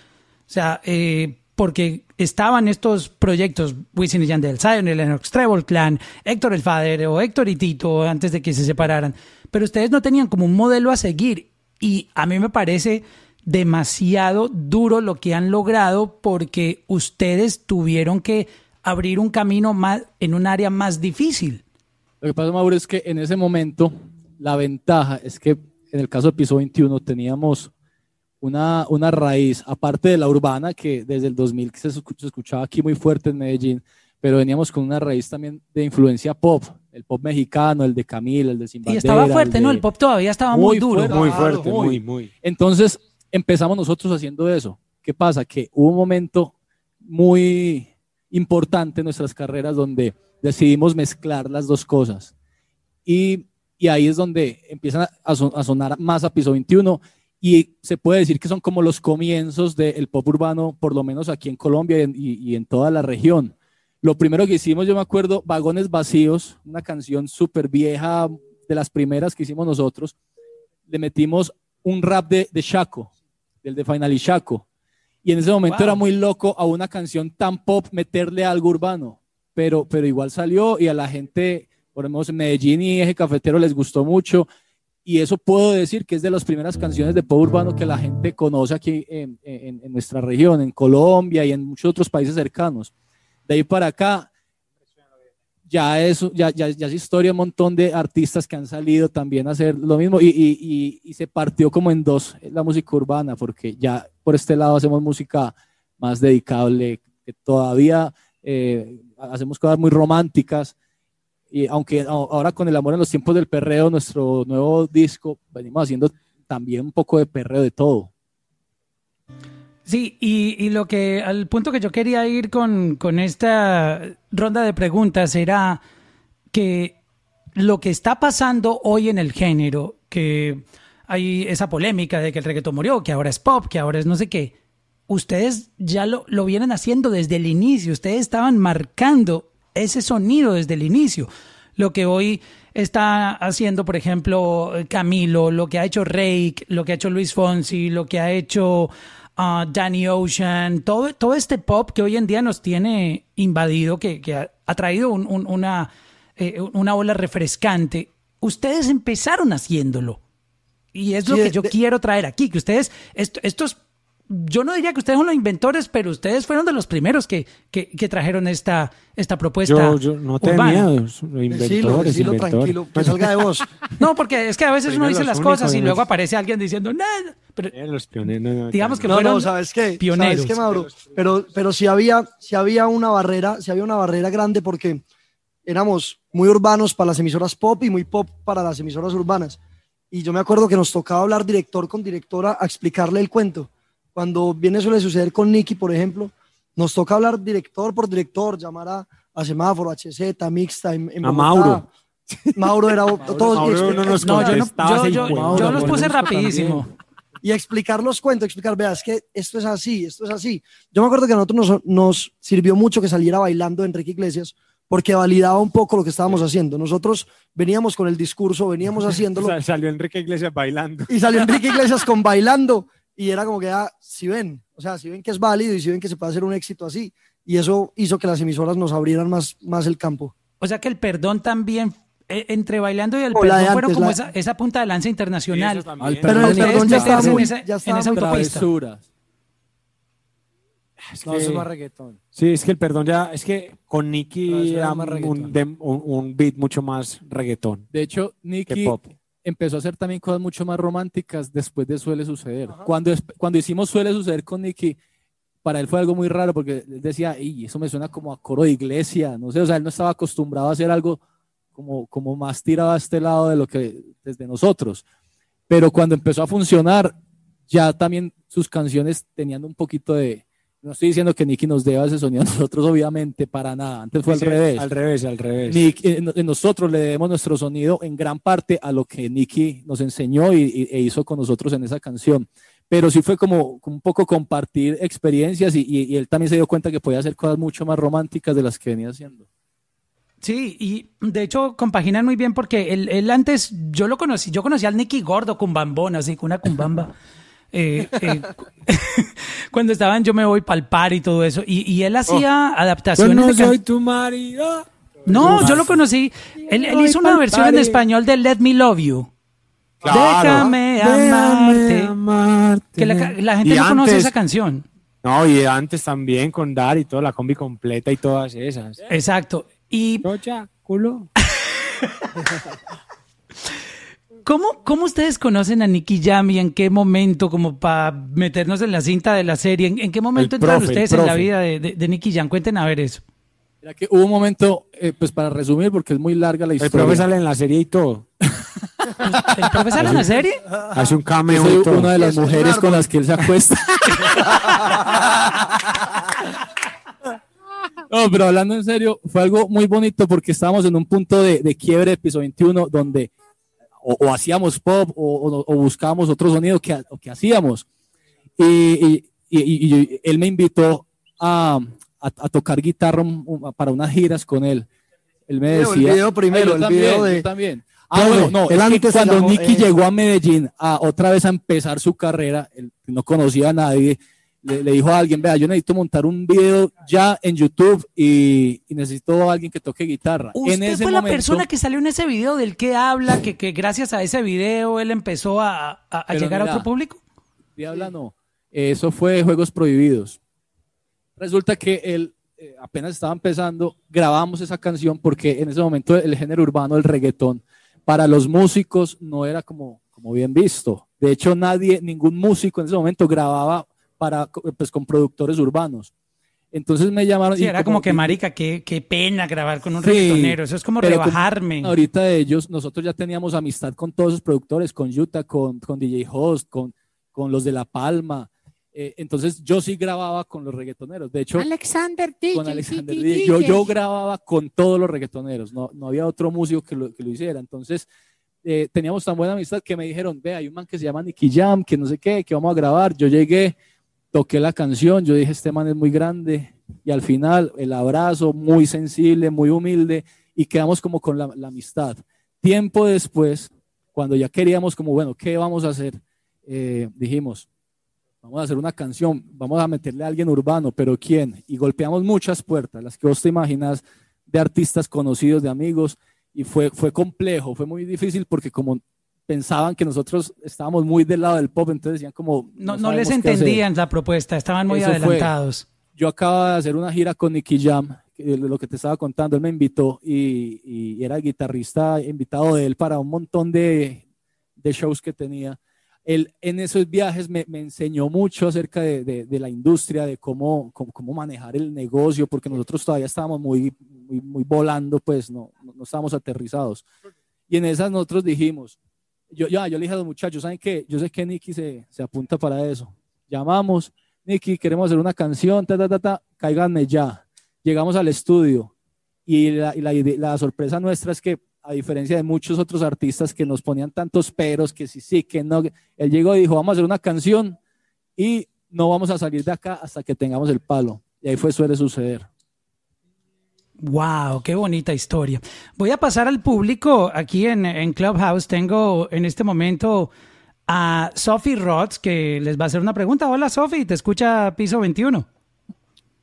O sea, eh, porque estaban estos proyectos, Wisin y Yandel, Zion y Lennox, Trevor Clan, Héctor el Fader o Héctor y Tito antes de que se separaran. Pero ustedes no tenían como un modelo a seguir. Y a mí me parece demasiado duro lo que han logrado porque ustedes tuvieron que abrir un camino más en un área más difícil. Lo que pasa, Mauro, es que en ese momento la ventaja es que en el caso de Piso 21 teníamos una, una raíz, aparte de la urbana, que desde el 2000 se, escu- se escuchaba aquí muy fuerte en Medellín, pero veníamos con una raíz también de influencia pop, el pop mexicano, el de Camila, el de Sin Y estaba fuerte, el ¿no? El pop todavía estaba muy, Muy duro. fuerte. Muy fuerte, muy, muy. Entonces empezamos nosotros haciendo eso. ¿Qué pasa? Que hubo un momento muy importante en nuestras carreras donde decidimos mezclar las dos cosas. Y, y ahí es donde empiezan a, a son- a sonar más a piso 21 y se puede decir que son como los comienzos del pop urbano, por lo menos aquí en Colombia y en, y- y en toda la región. Lo primero que hicimos, yo me acuerdo, Vagones Vacíos, una canción súper vieja, de las primeras que hicimos nosotros, le metimos un rap de, de Shaco, del de Final y Shaco. Y en ese momento Wow. era muy loco a una canción tan pop meterle algo urbano, pero, pero igual salió y a la gente, por ejemplo, en Medellín y Eje Cafetero les gustó mucho. Y eso puedo decir que es de las primeras canciones de pop urbano que la gente conoce aquí en, en- en nuestra región, en Colombia y en muchos otros países cercanos. De ahí para acá, ya es, ya, ya, ya es historia un montón de artistas que han salido también a hacer lo mismo y, y, se partió como en dos la música urbana, porque ya por este lado hacemos música más dedicable, que todavía eh, hacemos cosas muy románticas. Y aunque ahora con el amor en los tiempos del perreo, nuestro nuevo disco, venimos haciendo también un poco de perreo de todo. Sí, y, y lo que al punto que yo quería ir con, con esta ronda de preguntas era que lo que está pasando hoy en el género, que hay esa polémica de que el reggaetón murió, que ahora es pop, que ahora es no sé qué, ustedes ya lo, lo vienen haciendo desde el inicio, ustedes estaban marcando ese sonido desde el inicio. Lo que hoy está haciendo, por ejemplo, Camilo, lo que ha hecho Rake, lo que ha hecho Luis Fonsi, lo que ha hecho ah, Danny Ocean, todo, todo este pop que hoy en día nos tiene invadido, que, que ha, ha traído un- un- una, eh, una ola refrescante. Ustedes empezaron haciéndolo. Y es lo que yo de- quiero traer aquí, que ustedes, esto- estos, yo no diría que ustedes son los inventores, pero ustedes fueron de los primeros que, que, que trajeron esta, esta propuesta. Yo, yo no te urbana. miedo, Decilo, inventores, decilo inventores. tranquilo, que salga de vos. No, porque es que a veces uno Primero dice los las cosas y luego aparece alguien diciendo nada. Pero Eh, Los pioneros, no, no, Digamos que No, fueron no, ¿sabes qué? pioneros. ¿Sabes qué, Mauro? Pero, pero sí había, sí había una barrera, sí había una barrera grande porque éramos muy urbanos para las emisoras pop y muy pop para las emisoras urbanas. Y yo me acuerdo que nos tocaba hablar director con directora a explicarle el cuento. Cuando viene suele suceder con Nicky, por ejemplo, nos toca hablar director por director, llamar a, a Semáforo, HZ, Mixta, en, en A Bogotá. Mauro. Mauro era todos y Mauro no nos no, yo, no- yo, yo- de yo los puse rapidísimo. y explicar los cuentos, explicar, vea, es que esto es así, esto es así. Yo me acuerdo que a nosotros nos, nos sirvió mucho que saliera bailando Enrique Iglesias porque validaba un poco lo que estábamos haciendo. Nosotros veníamos con el discurso, veníamos haciéndolo Sal- Salió Enrique Iglesias bailando. y salió Enrique Iglesias con bailando y era como que, ah, si ven, o sea, si ven que es válido y si ven que se puede hacer un éxito así. Y eso hizo que las emisoras nos abrieran más, más el campo. O sea que el perdón también, eh, entre bailando y el O perdón, fueron como la- esa, esa punta de lanza internacional. Sí. Al Pero perdón el perdón ya estaba en esa- ya en esa muy autopista. Es No, que- eso es más reggaetón. Sí, es que el perdón ya, es que con No, Nicky eso era un, un- un beat mucho más reggaetón De hecho, Nicky. Empezó a hacer también cosas mucho más románticas después de Suele Suceder. Cuando, cuando hicimos Suele Suceder con Nicky, para él fue algo muy raro porque él decía, y eso me suena como a coro de iglesia, no sé, o sea, él no estaba acostumbrado a hacer algo como, como más tirado a este lado de lo que desde nosotros. Pero cuando empezó a funcionar, ya también sus canciones tenían un poquito de... No estoy diciendo que Nicky nos deba ese sonido a nosotros, obviamente, para nada. Antes fue al revés. Al revés, al revés. Nick- eh, eh, nosotros le debemos nuestro sonido en gran parte a lo que Nicky nos enseñó y, y- e hizo con nosotros en esa canción. Pero sí fue como, como un poco compartir experiencias y, y- él también se dio cuenta que podía hacer cosas mucho más románticas de las que venía haciendo. Sí, y de hecho compaginan muy bien porque él, él antes, yo lo conocí, yo conocí al Nicky Gordo con bambón, así con una cumbamba. Eh, eh, cuando estaban Yo me voy pa'l par y todo eso. Y, y él hacía Yo adaptaciones no de can- soy tu marido. No, yo lo conocí. Él, hizo una versión en español de Let Me Love You. Claro. Déjame Déjame amarte. amarte. Que la, gente Y no conoce esa canción. No, y antes también con Dar y toda la combi completa y todas esas. Exacto. Y Chocha, culo. ¿Cómo, ¿Cómo ustedes conocen a Nicky Jam y en qué momento, como para meternos en la cinta de la serie, en, en qué momento El entran profe, el ustedes en la vida de, de, de Nicky Jam? Cuenten a ver eso. Mira que hubo un momento, eh, pues para resumir, porque es muy larga la El historia. profe sale en la serie y todo. ¿El profe sale en la serie? Hace un Yo cameo soy y todo. una de las mujeres con las que él se acuesta. No, pero hablando en serio, fue algo muy bonito porque estábamos en un punto de, de quiebre de piso 21 donde o, o hacíamos pop o, o- buscábamos otro sonido que, que hacíamos. Y, y- y- y- él me invitó a, a- a tocar guitarra para unas giras con él. Él me Video, el decía... video primero, yo el también, video de- yo también. Ah, bueno, no, él antes cuando Nicky eh, llegó a Medellín a otra vez a empezar su carrera, él no conocía a nadie, le, le dijo a alguien, vea, yo necesito montar un video ya en YouTube y, y necesito a alguien que toque guitarra. en Usted ese fue la momento- persona que salió en ese video del que habla, que, que gracias a ese video él empezó a, a- a llegar a mira, otro público. Diabla no. Eso fue Juegos Prohibidos. Resulta que él eh, apenas estaba empezando, grabamos esa canción porque en ese momento el género urbano, el reggaetón, para los músicos no era como, como bien visto. De hecho, nadie, ningún músico en ese momento grababa para, pues, con productores urbanos. Entonces me llamaron. Sí, y era como que, y- marica, qué, qué pena grabar con un Sí, reggaetonero. Eso es como pero como rebajarme. Ahorita de ellos, nosotros ya teníamos amistad con todos esos productores, con Utah, con, con DJ Host, con, con los de La Palma. Eh, entonces yo sí grababa con los reggaetoneros. De hecho, Alexander con Alexander DJ, yo, yo grababa con todos los reggaetoneros. No, no había otro músico que lo, que lo hiciera. Entonces eh, teníamos tan buena amistad que me dijeron, ve, hay un man que se llama Nicky Jam, que no sé qué, que vamos a grabar. Yo llegué, toqué la canción, yo dije, este man es muy grande. Y al final, el abrazo, muy sensible, muy humilde, y quedamos como con la, amistad. Tiempo después, cuando ya queríamos como, bueno, ¿qué vamos a hacer? Eh, dijimos, vamos a hacer una canción, vamos a meterle a alguien urbano, pero ¿quién? Y golpeamos muchas puertas, las que vos te imaginas, de artistas conocidos, de amigos, y fue, fue complejo, fue muy difícil porque como pensaban que nosotros estábamos muy del lado del pop, entonces decían como... No, no les qué hacer. entendían la propuesta, estaban muy Eso fue. adelantados. Yo acababa de hacer una gira con Nicky Jam, lo que te estaba contando, él me invitó y, y era guitarrista invitado de él para un montón de, de shows que tenía. Él en esos viajes me, me enseñó mucho acerca de, de- de la industria, de cómo, cómo, cómo manejar el negocio, porque nosotros todavía estábamos muy, muy, muy volando, pues no, no, no estábamos aterrizados. Y en esas nosotros dijimos, yo, ya, yo le dije a los muchachos, ¿saben qué? Yo sé que Nicky se, se apunta para eso. Llamamos, Nicky, queremos hacer una canción, ta, ta, ta, ta, cáiganme ya. Llegamos al estudio y la, y la la sorpresa nuestra es que, a diferencia de muchos otros artistas que nos ponían tantos peros, que sí, sí, que no, él llegó y dijo, vamos a hacer una canción y no vamos a salir de acá hasta que tengamos el palo. Y ahí fue suele suceder. Wow, qué bonita historia. Voy a pasar al público aquí en, en Clubhouse. Tengo en este momento a Sophie Rods que les va a hacer una pregunta. Hola Sophie, te escucha Piso 21.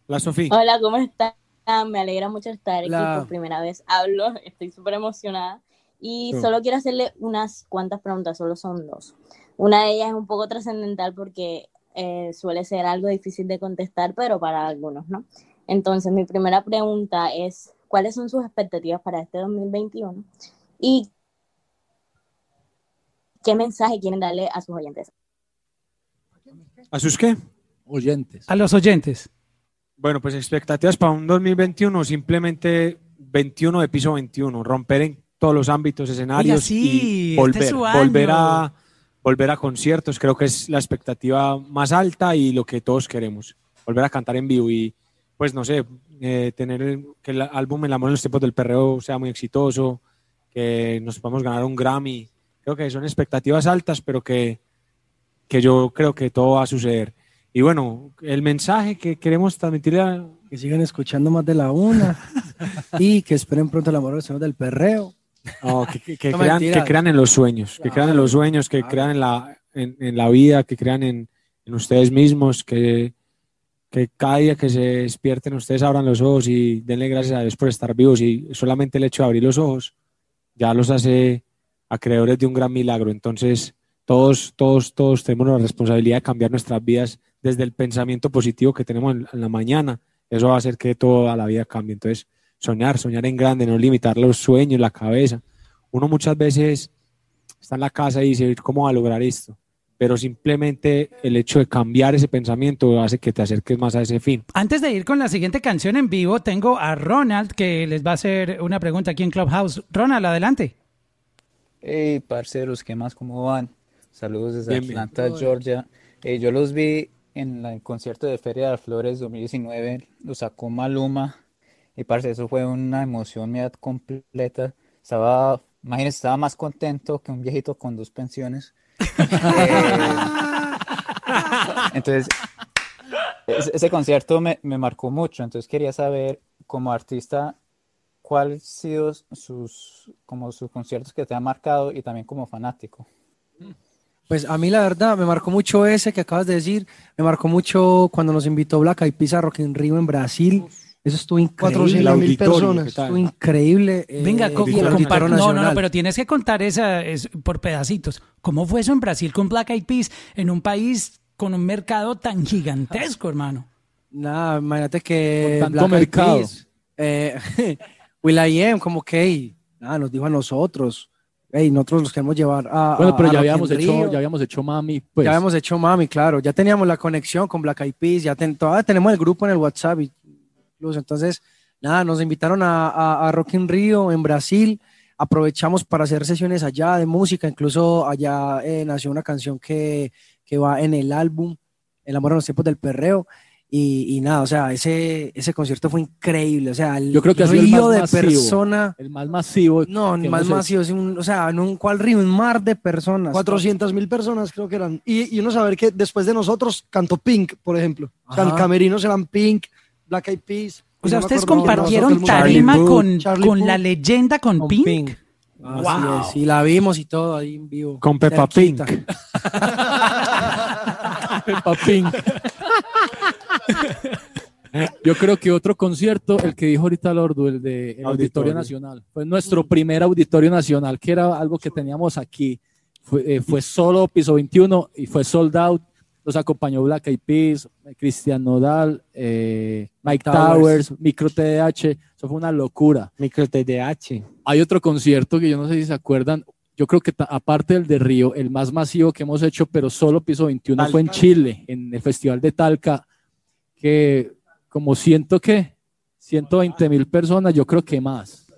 La Sofía. Hola, ¿cómo están? Me alegra mucho estar aquí Hola. por primera vez. Hablo, estoy súper emocionada. Y Sí. solo quiero hacerle unas cuantas preguntas, solo son dos. Una de ellas es un poco trascendental porque eh, suele ser algo difícil de contestar, pero para algunos, ¿no? Entonces, mi primera pregunta es, ¿cuáles son sus expectativas para este 2021? ¿Y qué mensaje quieren darle a sus oyentes? ¿A sus qué? Oyentes. A los oyentes. Bueno, pues expectativas para un 2021, simplemente 21 de piso 21, romper en todos los ámbitos, escenarios sí, y este volver, es su año. volver a volver a conciertos, creo que es la expectativa más alta y lo que todos queremos, volver a cantar en vivo y pues no sé, eh, tener el- que el álbum El amor en los tiempos del perreo sea muy exitoso, que nos podamos ganar un Grammy, creo que son expectativas altas, pero que, que yo creo que todo va a suceder. Y bueno, el mensaje que queremos transmitirle a, Que sigan escuchando más de la una. y que esperen pronto el amor Señor del perreo. No, que, que- que No, crean, que crean en los sueños, que crean en los sueños, que crean en la, en, en la vida, que crean en, en ustedes mismos, que, que cada día que se despierten ustedes abran los ojos y denle gracias a Dios por estar vivos y solamente el hecho de abrir los ojos ya los hace acreedores de un gran milagro. Entonces, todos, todos, todos tenemos la responsabilidad de cambiar nuestras vidas desde el pensamiento positivo que tenemos en, la mañana. Eso va a hacer que toda la vida cambie. Entonces, soñar, soñar en grande, no limitar los sueños, la cabeza. Uno muchas veces está en la casa y dice, ¿cómo va a lograr esto? Pero simplemente el hecho de cambiar ese pensamiento hace que te acerques más a ese fin. Antes de ir con la siguiente canción en vivo, tengo a Ronald que les va a hacer una pregunta aquí en Clubhouse. Ronald, adelante. Hey, parceros, ¿qué más? ¿Cómo van? Saludos desde Bien, bien. Atlanta, Georgia. Eh, yo los vi en la- el concierto de Feria de las Flores 2019, lo sacó Maluma. Y parce, eso fue una emoción mía completa. Estaba, imagínense, estaba más contento que un viejito con dos pensiones. Entonces, ese, concierto me, marcó mucho. Entonces quería saber, como artista, cuáles han sido sus, como sus conciertos que te han marcado y también como fanático. Pues a mí la verdad me marcó mucho ese que acabas de decir, me marcó mucho cuando nos invitó Black Eyed Peas a Rock in Rio en Brasil. Eso estuvo increíble. 400 mil personas. Estuvo increíble. eh, Venga, y compar- Auditorio no, no, no, pero tienes que contar esa es, por pedacitos. ¿Cómo fue eso en Brasil con Black Eyed Peas en un país con un mercado tan gigantesco, hermano? Nada, imagínate que Con tanto Black Eyed. Peas, eh, Will.i.am como que hey, nada, nos dijo a nosotros, hey, nosotros los queremos llevar a Bueno, pero a ya habíamos hecho, ya habíamos hecho mami, pues. ya habíamos hecho mami, claro, ya teníamos la conexión con Black Eyed Peas, ya ten- todavía tenemos el grupo en el WhatsApp, incluso, entonces, nada, nos invitaron a, a, a Rock in Rio en Brasil, aprovechamos para hacer sesiones allá de música, incluso allá eh, nació una canción que, que va en el álbum El amor en los tiempos del perreo, y, y nada, o sea, ese, ese concierto fue increíble, o sea, el Yo creo que el río más de masivo. persona, El más masivo. no, que más masivo, es un- o sea, en un cual río, un mar de personas. 400 mil personas creo que eran. Y, y uno saber que después de nosotros cantó Pink, por ejemplo. O sea, el camerinos eran Pink, Black Eyed Peas. O sea, no ustedes compartieron tarima Charlie con, Charlie con la leyenda con, con Pink. Pink. Así Wow. es, y la vimos y todo ahí en vivo. Con Peppa cerquita. Pink. Peppa Pig. Yo creo que otro concierto, el que dijo ahorita Lordu, el de el Auditorio Auditorio. Nacional, fue nuestro primer Auditorio Nacional, que era algo que teníamos aquí. Fue, eh, fue solo piso 21 y fue sold out. Nos acompañó Black Eyed Peas, Cristian Nodal, eh, Mike Towers. Towers, Micro TDH. Eso fue una locura. Micro TDH. Hay otro concierto que yo no sé si se acuerdan. Yo creo que aparte del de Río, el más masivo que hemos hecho, pero solo piso 21 fue en. Chile, en el Festival de Talca, que como siento que 120 mil personas, yo creo que más.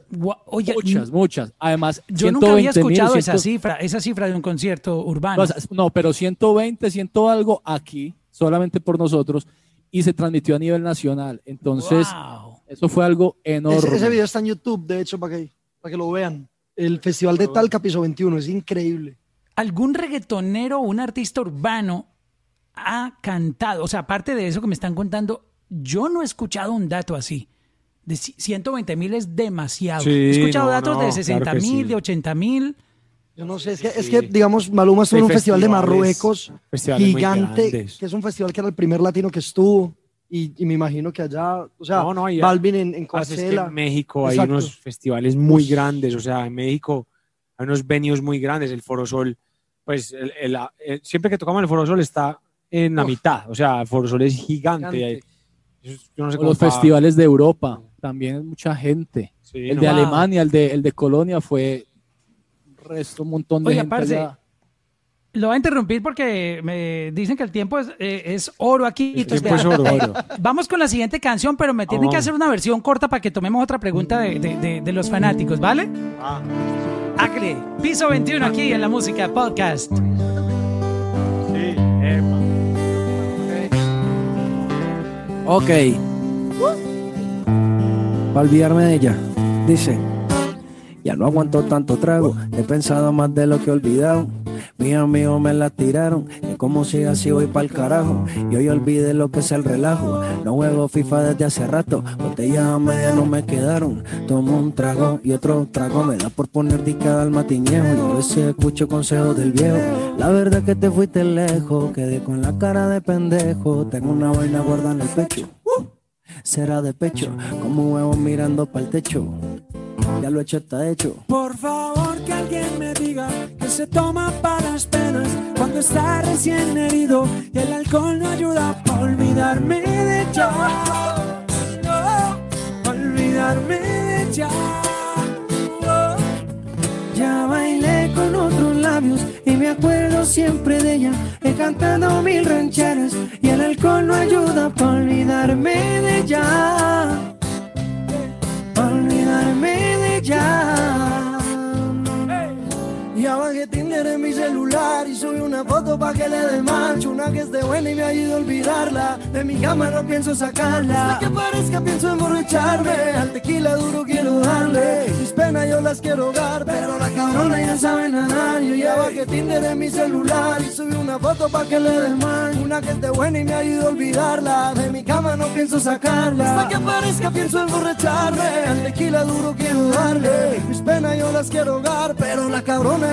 Oye, Muchas, muchas. Además, yo nunca había 120.000, escuchado esa 100 cifra, esa cifra de un concierto urbano. no, pero 120, 100 algo aquí, solamente por nosotros, y se transmitió a nivel nacional. Entonces, Wow. eso fue algo enorme. Ese, ese video está en YouTube, de hecho, para que, para que lo vean. El Festival de Talca, piso 21, es increíble. ¿Algún reggaetonero o un artista urbano ha cantado? O sea, aparte de eso que me están contando, yo no he escuchado un dato así. De ci- 120 mil es demasiado. Sí, he escuchado no, datos no, de claro 60 que mil, sí. de 80 mil. Yo no sé, es que, es que digamos, Maluma estuvo Hay en un festival de Marruecos gigante, que es un festival que era el primer latino que estuvo. Y, y me imagino que allá, o sea, No, no, hay- Balvin en, en Parce, es que Coachella. en México hay Exacto. unos festivales muy grandes, o sea, en México hay unos venues muy grandes, el Foro Sol, pues el- el- el- siempre que tocamos el Foro Sol está en la Uf. mitad, o sea, el Foro Sol es gigante. Gigante. Yo no sé cómo los pa- festivales de Europa, también es mucha gente. Sí, el no. de. Alemania, el de, el de Colonia fue un resto, un montón de Oiga, gente parce, allá. Lo voy a interrumpir porque me dicen que el tiempo es, eh, es oro aquí. El Entonces, tiempo es vea, oro. Vamos con la siguiente canción, pero me tienen que vamos. hacer una versión corta para que tomemos otra pregunta de, de- de- de los fanáticos, ¿vale? Ah. Hágale. Piso 21 aquí en la música podcast. Sí, epa. Ok. Para olvidarme de ella. Dice, ya no aguanto tanto trago, he pensado más de lo que he olvidado. Mis amigos me la tiraron, y como si así voy pa'l carajo. Y hoy olvidé lo que es el relajo. No juego FIFA desde hace rato, botellas a media no me quedaron. Tomo un trago y otro trago, me da por poner discada al matiñejo. Y a veces escucho consejos del viejo. La verdad que te fuiste lejos, quedé con la cara de pendejo. Tengo una vaina gorda en el pecho. Será de pecho, como un huevo mirando para el techo. Ya lo hecho está hecho. Por favor que alguien me diga que se toma para las penas cuando está recién herido y el alcohol no ayuda para olvidarme de ya. Olvidarme de ya. Ya bailé con otros labios y me acuerdo siempre de ella. He cantado mil rancheras y el alcohol no ayuda para olvidarme de ella. Pa' olvidarme de ella. Ya bajé Tinder en mi celular y subí una foto pa' que le dé mancho Una que esté buena y me ayude a olvidarla. De mi cama no pienso sacarla. Hasta que parezca pienso emborracharme. Al tequila duro quiero darle. Mis penas yo las quiero ahogar Pero la cabrona ya sabe nadar. Yo ya bajé Tinder en mi celular y subí una foto pa' que le dé mancho Una que esté buena y me ayude a olvidarla. De mi cama no pienso sacarla. Hasta que parezca pienso emborracharme. Al tequila duro quiero darle. Mis penas yo las quiero ahogar Pero la cabrona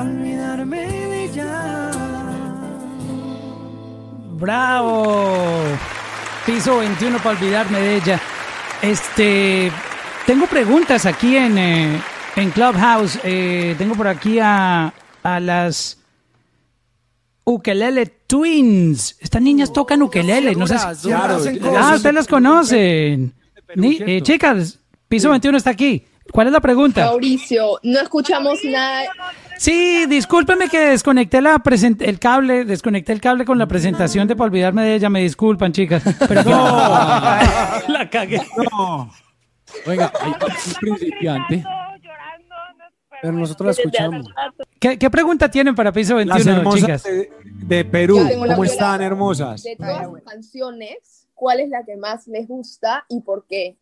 Olvidarme de ella. ¡Bravo! Piso 21 para olvidarme de ella. Este, tengo preguntas aquí en, eh, en Clubhouse. Eh, tengo por aquí a, a las Ukelele Twins. Estas niñas tocan ukelele. No sé si- Claro, Ah, ustedes las conocen. Ni- eh, chicas, piso 21 está aquí. ¿Cuál es la pregunta? Mauricio, no escuchamos nada. Sí, discúlpeme que desconecté la present- el cable, desconecté el cable con la presentación de para olvidarme de ella, me disculpan, chicas. Pero la cagué. No. Oiga, hay un principiante. Pero nosotros la escuchamos. ¿Qué, qué pregunta tienen para piso Las 21, hermosas chicas? de, de Perú, ¿cómo están hermosas? De todas sus canciones, ¿cuál es la que más les gusta y por qué?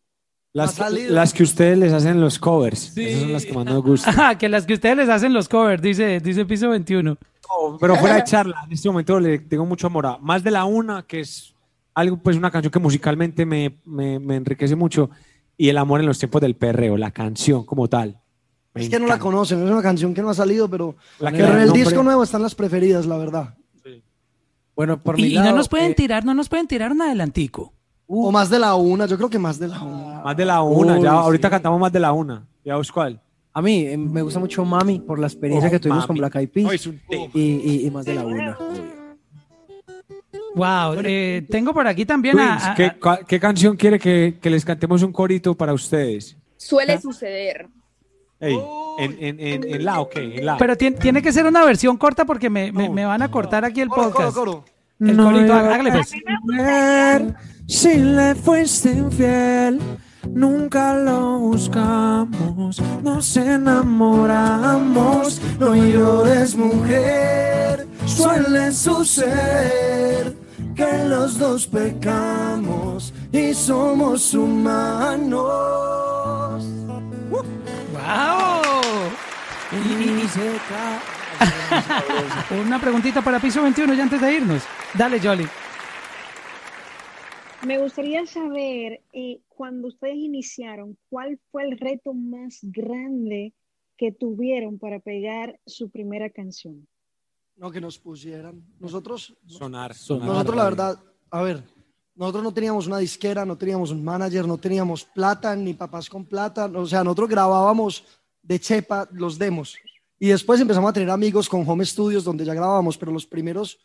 Las, que ustedes les hacen los covers. Esas son las que más nos gustan. Ajá, que las que ustedes les hacen los covers, dice, dice piso 21. No, pero fuera de charla, en este momento le tengo mucho amor a más de la una, que es algo, pues una canción que musicalmente me, me, me enriquece mucho, y el amor en los tiempos del perreo, la canción como tal. Me Es que no la conocen, es una canción que no ha salido, pero, La que pero en el nombre- disco nuevo están las preferidas, la verdad. Bueno, por mi Y, y lado, no nos pueden eh, tirar, no nos pueden tirar un adelantico. O más de la una, yo creo que más de la una. Más de la una, Uy, ya ahorita sí. cantamos más de la una. ¿Ya vos cuál? a mí eh, me gusta mucho Mami por la experiencia Oh, que tuvimos Mami. con Black Eyed Peas No, y, y- y más de la una. Wow, eh, tengo por aquí también a, Twins, a- ¿qué, a- qué canción quiere que, que les cantemos un corito para ustedes? Suele suceder. Ey, ¿en, en, en, en la o qué? ¿En la? pero tiene, tiene que ser una versión corta porque me, me- me van a cortar aquí el Coro, coro, podcast. coro. El corito, hágale pues. Si le fuiste infiel, nunca lo buscamos, nos enamoramos. No llores, mujer, suele suceder que los dos pecamos y somos humanos. ¡Wow! Una preguntita para piso 21 ya antes de irnos. Dale, Jolly. Me gustaría saber, eh, cuando ustedes iniciaron, ¿cuál fue el reto más grande que tuvieron para pegar su primera canción? No, que nos pusieran. Nosotros, Sonar. nosotros la verdad, a ver, nosotros no teníamos una disquera, no teníamos un manager, no teníamos plata, ni papás con plata. O sea, nosotros grabábamos de chepa los demos. Y después empezamos a tener amigos con home studios donde ya grabábamos, pero los primeros,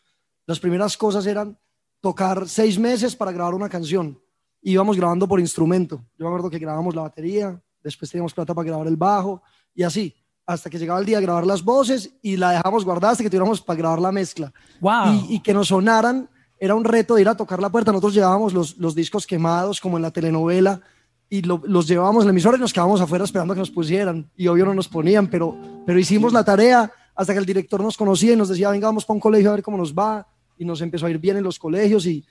las primeras cosas eran tocar seis meses para grabar una canción. Íbamos grabando por instrumento. Yo me acuerdo que grabamos la batería, después teníamos plata para grabar el bajo y así. hasta que llegaba el día de grabar las voces y la dejamos guardada hasta que tuviéramos para grabar la mezcla. Wow. Y, y que nos sonaran, era un reto de ir a tocar la puerta. Nosotros llevábamos los, los discos quemados, como en la telenovela, y lo- los llevábamos en la emisora y nos quedábamos afuera esperando a que nos pusieran. Y obvio no nos ponían, pero, pero hicimos la tarea hasta que el director nos conocía y nos decía, venga, vamos para un colegio a ver cómo nos va. Y nos empezó a ir bien en los colegios. Y,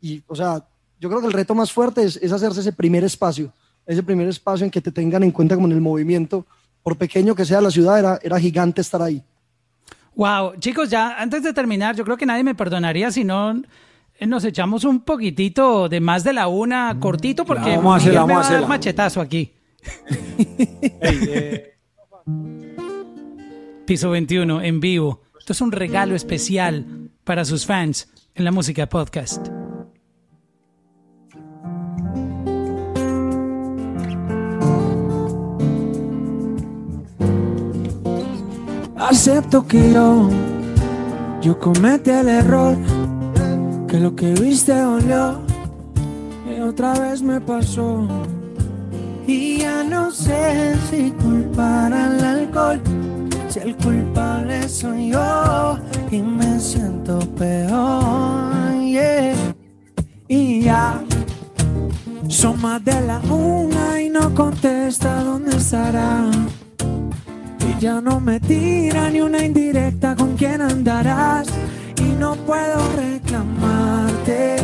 y o sea, yo creo que el reto más fuerte es, es hacerse ese primer espacio, ese primer espacio en que te tengan en cuenta como en el movimiento. Por pequeño que sea la ciudad, era, era gigante estar ahí. Wow, chicos, ya antes de terminar, yo creo que nadie me perdonaría si no eh, nos echamos un poquitito de más de la una cortito porque Claro, vamos a hacerla, me vamos a va a dar hacerla. machetazo aquí. Piso 21 en vivo. Esto es un regalo especial para sus fans en la música podcast. Acepto que yo, yo cometí el error, que lo que viste olió y otra vez me pasó. Y ya no sé si culpar al alcohol, si el culpable soy yo y me siento peor. yeah. Y ya son más de la una y no contesta dónde estará. Y ya no me tira ni una indirecta con quién andarás. Y no puedo reclamarte,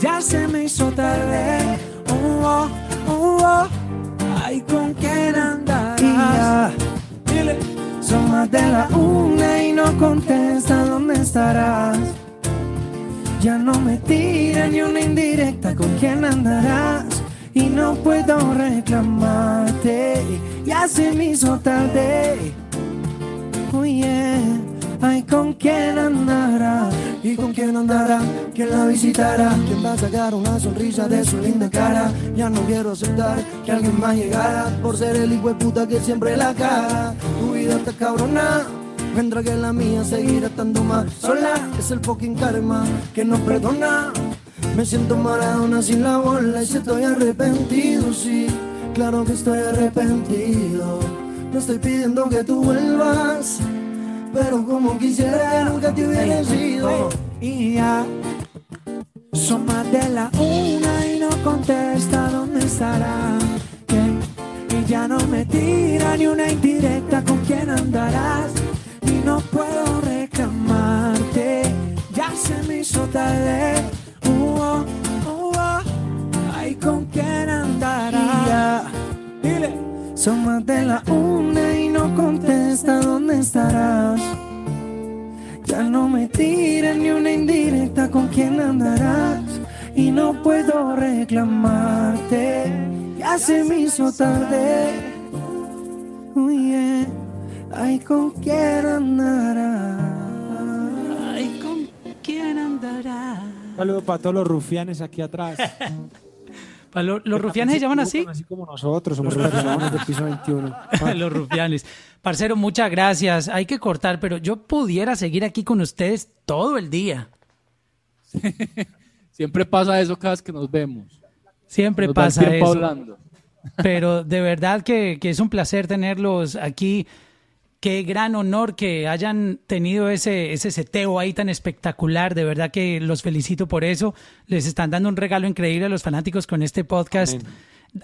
ya se me hizo tarde. Oh, oh, oh, oh. Ay, con quién andarás. Y ya son de la una y no contesta dónde estarás. Ya no me tira ni una indirecta con quién andarás. Y no puedo reclamarte, ya se me hizo tarde. Oye, ay, ¿con quién andará? ¿Y con quién andará? ¿Quién la visitará? ¿Quién va a sacar una sonrisa de su linda cara? Ya no quiero aceptar que alguien más llegara por ser el hijo de puta que siempre la caga. Tu vida está cabrona. Mientras que la mía seguirá estando más sola. Es el fucking karma que no perdona. Me siento maradona sin la bola y si estoy arrepentido, sí. Claro que estoy arrepentido. No estoy pidiendo que tú vuelvas, pero como quisiera que nunca te hubieras ido. Y ya son más de la una y no contesta dónde estará. Que- Y ya no me tira ni una indirecta con quién andarás. Y no puedo reclamarte, ya se me hizo tarde. Uh, oh, uh, oh. Ay, con quién andarás. Dile. Son más de la una y contesta dónde estarás. Ya no me tiran ni una indirecta con quién andarás. Y no puedo reclamarte. Ya se me hizo tarde. Oye, ay, con quién andarás. Ay, ¿con quién andará? Saludo para todos los rufianes aquí atrás. ¿Los rufianes se llaman así? Así como nosotros, somos Los rufianes del piso 21. Los rufianes. Parcero, muchas gracias. Hay que cortar, pero yo pudiera seguir aquí con ustedes todo el día. Siempre pasa eso cada vez que nos vemos. Siempre Nos pasa eso. hablando. Pero de verdad que, que es un placer tenerlos aquí. Qué gran honor que hayan tenido ese, ese seteo ahí tan espectacular. De verdad que los felicito por eso. Les están dando un regalo increíble a los fanáticos con este podcast.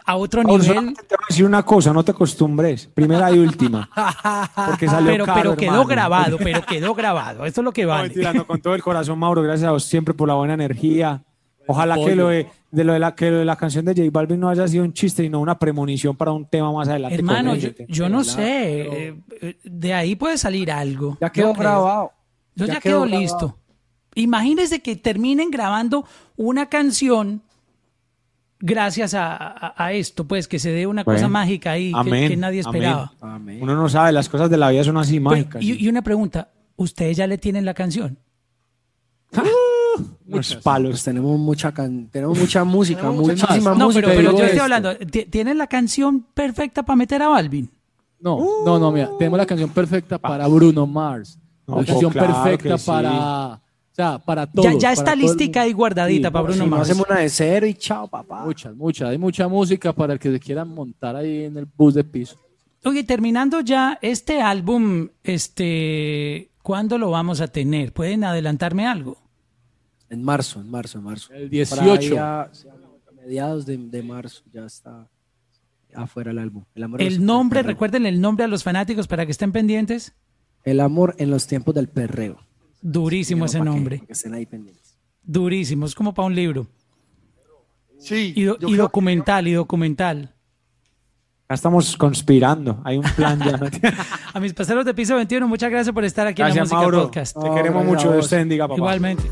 A otro Ahora, nivel. te voy a decir una cosa, no te acostumbres. Primera y última. Porque salió Pero, caro, pero quedó hermano. grabado, pero quedó grabado. Esto es lo que No, vale. mentira, no, con todo el corazón, Mauro. Gracias a vos siempre por la buena energía. Ojalá que lo, de, de lo de la, que lo de la canción de J Balvin no haya sido un chiste, sino una premonición para un tema más adelante. Hermano, yo, yo no sé. eh, eh, De ahí puede salir algo. Ya quedó grabado. Yo ya, Ya quedó, grabado. listo. Imagínense que terminen grabando una canción gracias a, a- a esto, pues que se dé una cosa mágica ahí que- amén, que, nadie amén. esperaba. Uno no sabe, las cosas de la vida son así Pero, mágicas. y, y una pregunta, ¿ustedes ya le tienen la canción? Los palos. Pues tenemos mucha, can- tenemos mucha música, Tenemos muchísima. No, música. pero, pero digo yo estoy esto. hablando, ¿ti- ¿tienen la canción perfecta para meter a Balvin? No, no, no, mira, tenemos la canción perfecta para Bruno Mars. No, la canción claro perfecta sí. para, o sea, para todos. Ya, ya para está listica ahí guardadita Sí, para Bruno no Mars. hacemos una de cero y chao, papá. Muchas, muchas. Hay mucha música para el que se quiera montar ahí en el bus de piso. Oye, terminando ya este álbum, este, ¿cuándo lo vamos a tener? ¿Pueden adelantarme algo? En marzo, en marzo, en marzo. El Por 18. ahí a- a mediados de, de marzo ya está afuera el álbum. El amor, nombre, recuerden el nombre a los fanáticos para que estén pendientes. El amor en los tiempos del perreo. Durísimo ese que- nombre. pa' que estén ahí pendientes. Durísimo, es como para un libro. Sí. Y, do- yo y documental, y documental. Ya estamos conspirando. Hay un plan ya. ¿no? A mis parceros de piso 21, muchas gracias por estar aquí en la música Mauro. podcast. Te queremos a mucho. Dios bendiga, papá. Igualmente.